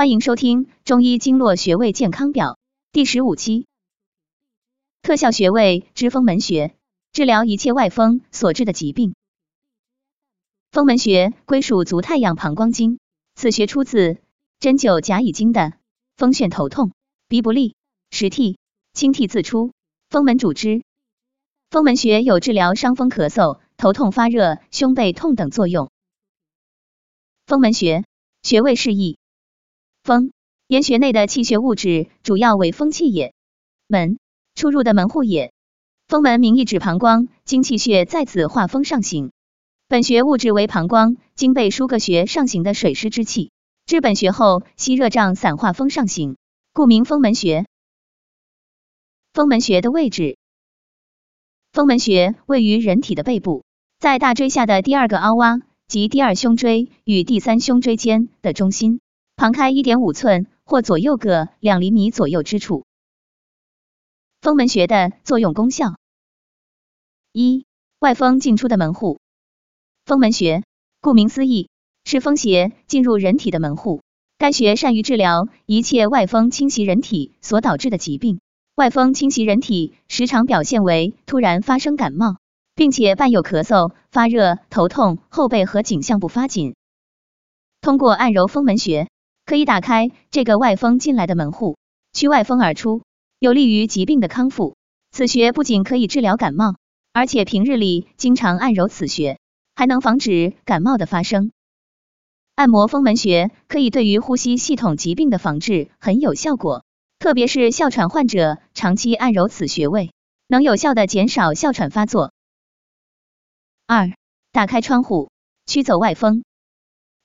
欢迎收听中医经络穴位健康表第十五期，特效穴位之风门穴，治疗一切外风所致的疾病。风门穴归属足太阳膀胱经，此穴出自针灸甲乙经的风眩头痛、鼻不利、食涕、清涕自出，风门主之。风门穴有治疗伤风咳嗽、头痛发热、胸背痛等作用。风门穴穴位示意：风，沿穴内的气血物质主要为风气也；门，出入的门户也。风门名义指膀胱经气血在此化风上行。本穴物质为膀胱经被输各穴上行的水湿之气，至本穴后吸热胀散化风上行，故名风门穴。风门穴的位置。风门穴位于人体的背部，在大椎下的第二个凹洼及第二胸椎与第三胸椎间的中心，旁开一点五寸或左右各两厘米左右之处。风门穴的作用功效：一、外风进出的门户。风门穴顾名思义，是风邪进入人体的门户。该穴善于治疗一切外风侵袭人体所导致的疾病。外风侵袭人体，时常表现为突然发生感冒，并且伴有咳嗽、发热、头痛、后背和颈项部发紧。通过按揉风门穴，可以打开这个外风进来的门户，驱外风而出，有利于疾病的康复。此穴不仅可以治疗感冒，而且平日里经常按揉此穴，还能防止感冒的发生。按摩风门穴可以对于呼吸系统疾病的防治很有效果。特别是哮喘患者，长期按揉此穴位，能有效的减少哮喘发作。二、打开窗户，驱走外风。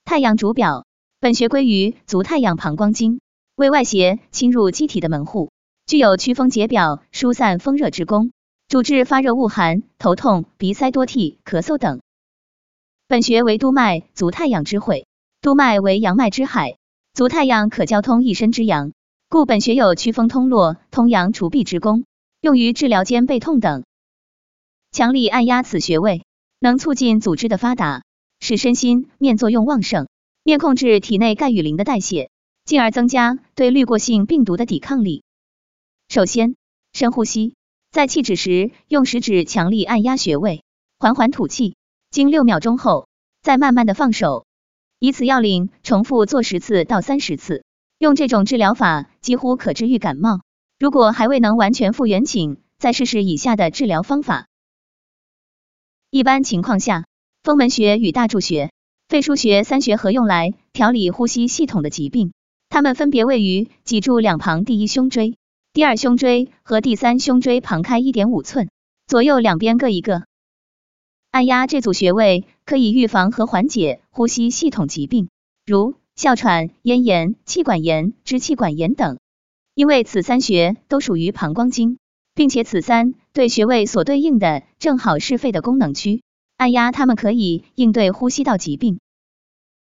太阳主表，本穴归于足太阳膀胱经，为外邪侵入机体的门户，具有祛风解表、疏散风热之功，主治发热恶寒、头痛、鼻塞多涕、咳嗽等。本穴为督脉，足太阳之会，督脉为阳脉之海，足太阳可交通一身之阳。故本穴有祛风通络、通阳除痹之功，用于治疗肩背痛等。强力按压此穴位，能促进组织的发达，使身心面作用旺盛，面控制体内钙与磷的代谢，进而增加对滤过性病毒的抵抗力。首先，深呼吸，在气止时，用食指强力按压穴位，缓缓吐气，经六秒钟后，再慢慢的放手，以此要领重复做十次到三十次。用这种治疗法几乎可治愈感冒。如果还未能完全复原，请再试试以下的治疗方法。一般情况下，风门穴与大柱穴、肺腧穴三穴合用来调理呼吸系统的疾病。它们分别位于脊柱两旁第一胸椎、第二胸椎和第三胸椎旁开一点五寸，左右两边各一个。按压这组穴位可以预防和缓解呼吸系统疾病，如。哮喘、咽炎、气管炎、支气管炎等，因为此三穴都属于膀胱经，并且此三对穴位所对应的正好是肺的功能区，按压它们可以应对呼吸道疾病。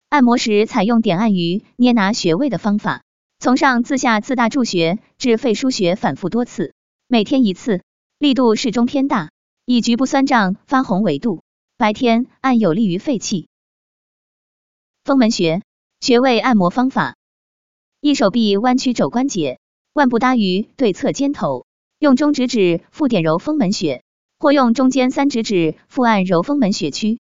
按摩时采用点按于捏拿穴位的方法，从上自下自大柱穴至肺腧穴反复多次，每天一次，力度适中偏大，以局部酸胀发红为度。白天按有利于肺气。风门穴。穴位按摩方法：一手臂弯曲肘关节，腕部搭于对侧肩头，用中指指腹点揉风门穴，或用中间三指指腹按揉风门穴区。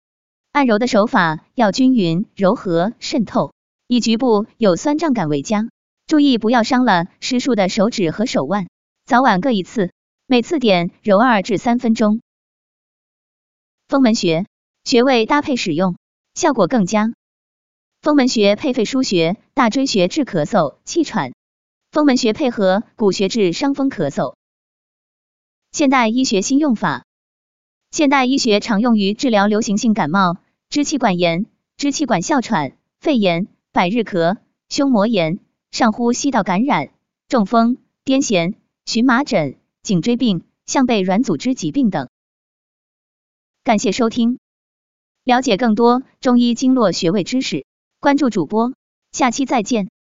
按揉的手法要均匀、柔和、渗透，以局部有酸胀感为佳。注意不要伤了施术的手指和手腕。早晚各一次，每次点揉二至三分钟。风门穴穴位搭配使用，效果更佳。风门穴配肺腧穴、大椎穴治咳嗽、气喘；风门穴配合骨穴治伤风咳嗽。现代医学新用法，现代医学常用于治疗流行性感冒、支气管炎、支气管哮喘、肺炎、百日咳、胸膜炎、上呼吸道感染、中风、癫痫、荨麻疹、颈椎病、项背软组织疾病等。感谢收听，了解更多中医经络穴位知识。关注主播，下期再见。